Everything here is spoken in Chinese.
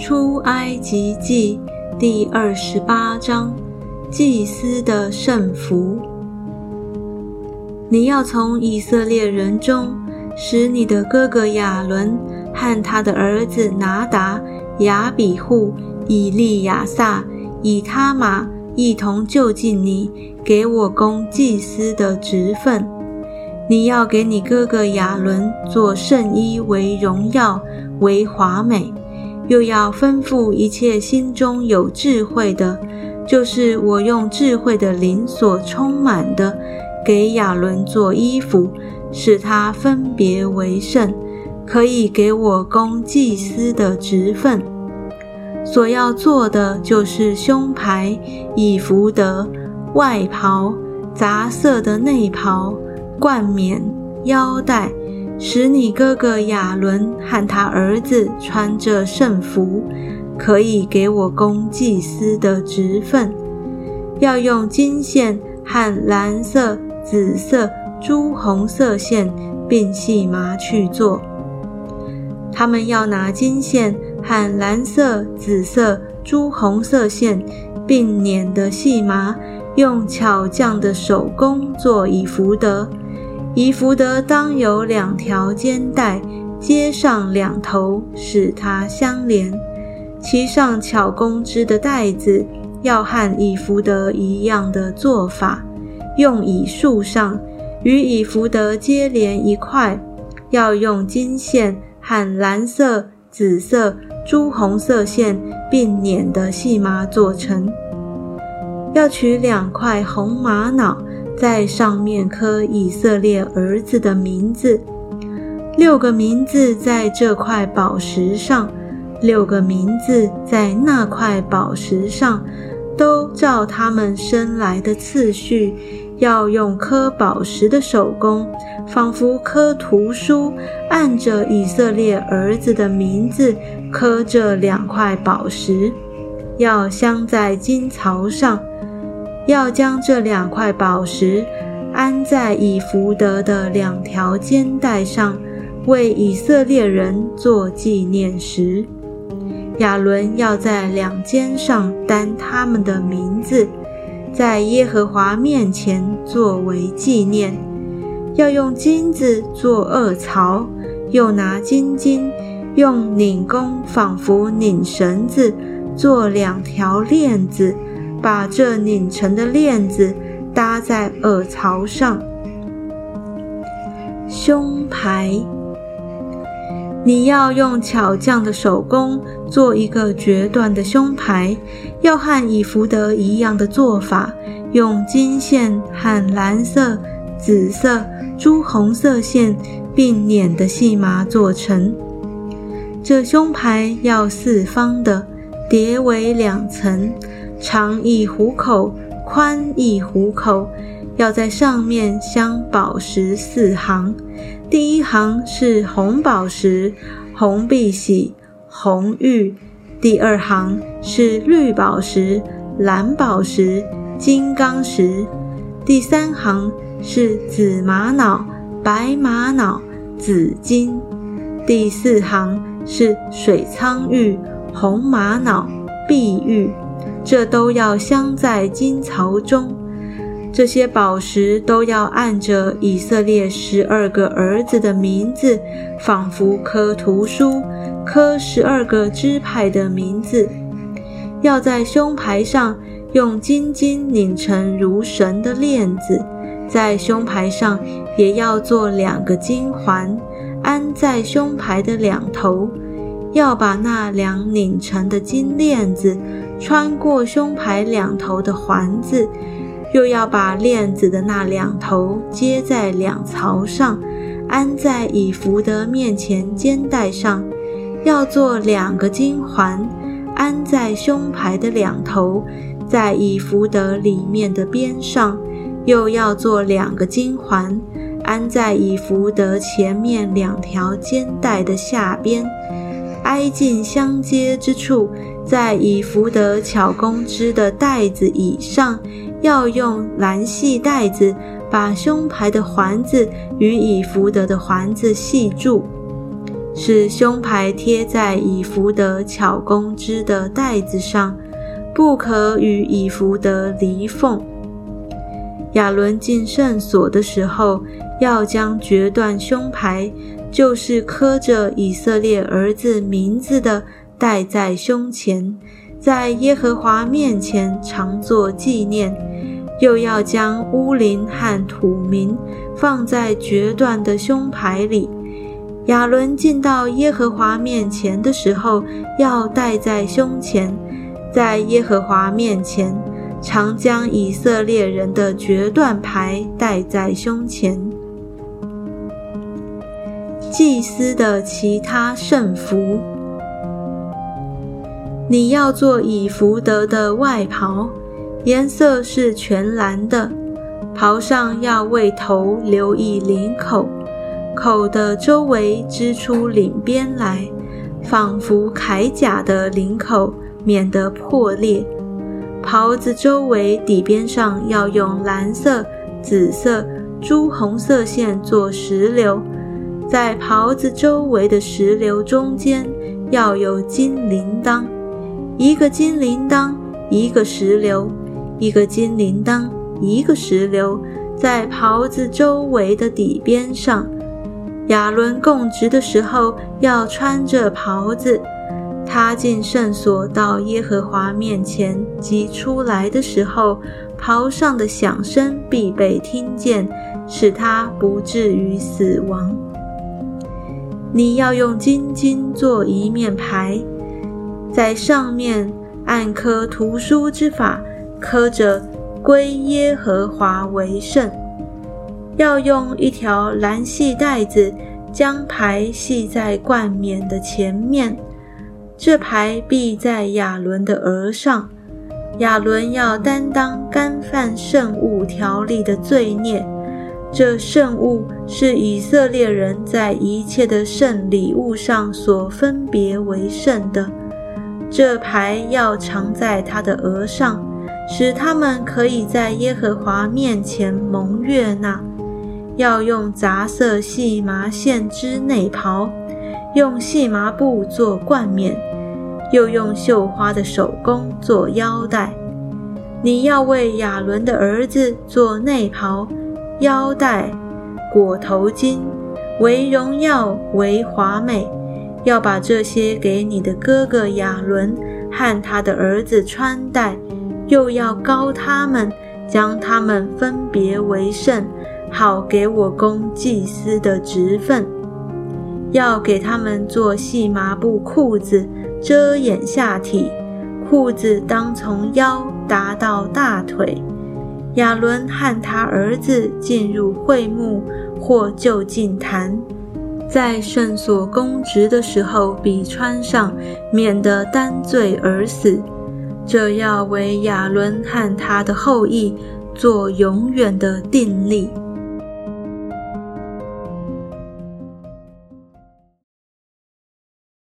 出埃及记第二十八章，祭司的圣服。你要从以色列人中，使你的哥哥亚伦和他的儿子拿达、亚比户、以利亚撒、以他玛一同就近你，给我供祭司的职分。你要给你哥哥亚伦做圣衣，为荣耀，为华美。又要吩咐一切心中有智慧的，就是我用智慧的灵所充满的，给亚伦做衣服，使他分别为圣，可以给我供祭司的职分。所要做的就是胸牌、以服德、外袍、杂色的内袍、冠冕、腰带。使你哥哥亚伦和他儿子穿着圣服，可以给我供祭司的职分。要用金线和蓝色、紫色、朱红色线，并细麻去做。他们要拿金线和蓝色、紫色、朱红色线，并捻的细麻，用巧匠的手工做以福德。以福德当有两条肩带，接上两头，使它相连。其上巧工织的带子要和以福德一样的做法，用以束上，与以福德接连一块。要用金线和蓝色、紫色、朱红色线并捻的细麻做成。要取两块红玛瑙。在上面刻以色列儿子的名字，六个名字在这块宝石上，六个名字在那块宝石上，都照他们生来的次序，要用刻宝石的手工，仿佛刻图书，按着以色列儿子的名字刻这两块宝石，要镶在金槽上。要将这两块宝石安在以福德的两条肩带上，为以色列人做纪念石。亚伦要在两肩上担他们的名字，在耶和华面前作为纪念。要用金子做二槽，又拿金金用拧弓，仿佛拧绳子，做两条链子。把这拧成的链子搭在耳槽上。胸牌，你要用巧匠的手工做一个决断的胸牌，要和以福德一样的做法，用金线和蓝色、紫色、朱红色线并捻的细麻做成。这胸牌要四方的，叠为两层。长一虎口，宽一虎口，要在上面镶宝石四行。第一行是红宝石、红碧玺、红玉；第二行是绿宝石、蓝宝石、金刚石；第三行是紫玛瑙、白玛瑙、紫金；第四行是水苍玉、红玛瑙、碧玉。这都要镶在金槽中，这些宝石都要按着以色列十二个儿子的名字，仿佛刻图书，刻十二个支派的名字。要在胸牌上用金金拧成如绳的链子，在胸牌上也要做两个金环，安在胸牌的两头。要把那两拧成的金链子穿过胸牌两头的环子，又要把链子的那两头接在两槽上，安在以福德面前肩带上。要做两个金环，安在胸牌的两头，在以福德里面的边上。又要做两个金环，安在以福德前面两条肩带的下边。挨近相接之处，在以福德巧工织的带子以上，要用蓝细带子把胸牌的环子与以福德的环子系住。使胸牌贴在以弗得巧工织的带子上，不可与以弗得离缝。亚伦进圣所的时候，要将决断胸牌，就是刻着以色列儿子名字的，戴在胸前，在耶和华面前常作纪念；又要将乌灵和土民放在决断的胸牌里。亚伦进到耶和华面前的时候，要戴在胸前，在耶和华面前。常将以色列人的决断牌戴在胸前。祭司的其他圣服，你要做以福德的外袍，颜色是全蓝的，袍上要为头留一领口，口的周围织出领边来，仿佛铠甲的领口，免得破裂。袍子周围底边上要用蓝色、紫色、朱红色线做石榴，在袍子周围的石榴中间要有金铃铛，一个金铃铛，一个石榴，一个金铃铛，一个石榴，在袍子周围的底边上。亚伦供职的时候要穿着袍子。他进圣所到耶和华面前及出来的时候，袍上的响声必被听见，使他不至于死亡。你要用金金做一面牌，在上面按刻图书之法刻着“归耶和华为圣”。要用一条蓝细带子将牌系在冠冕的前面。这牌必在亚伦的额上，亚伦要担当干犯圣物条例的罪孽。这圣物是以色列人在一切的圣礼物上所分别为圣的。这牌要藏在他的额上，使他们可以在耶和华面前蒙悦纳。要用杂色细麻线织内袍，用细麻布做冠冕。又用绣花的手工做腰带。你要为亚伦的儿子做内袍、腰带、裹头巾，为荣耀，为华美。要把这些给你的哥哥亚伦和他的儿子穿戴，又要高他们，将他们分别为圣，好给我供祭司的职分。要给他们做细麻布裤子。遮掩下体，裤子当从腰达到大腿。亚伦和他儿子进入会幕或就近坛，在圣所公职的时候，比穿上，免得担罪而死。这要为亚伦和他的后裔做永远的定力。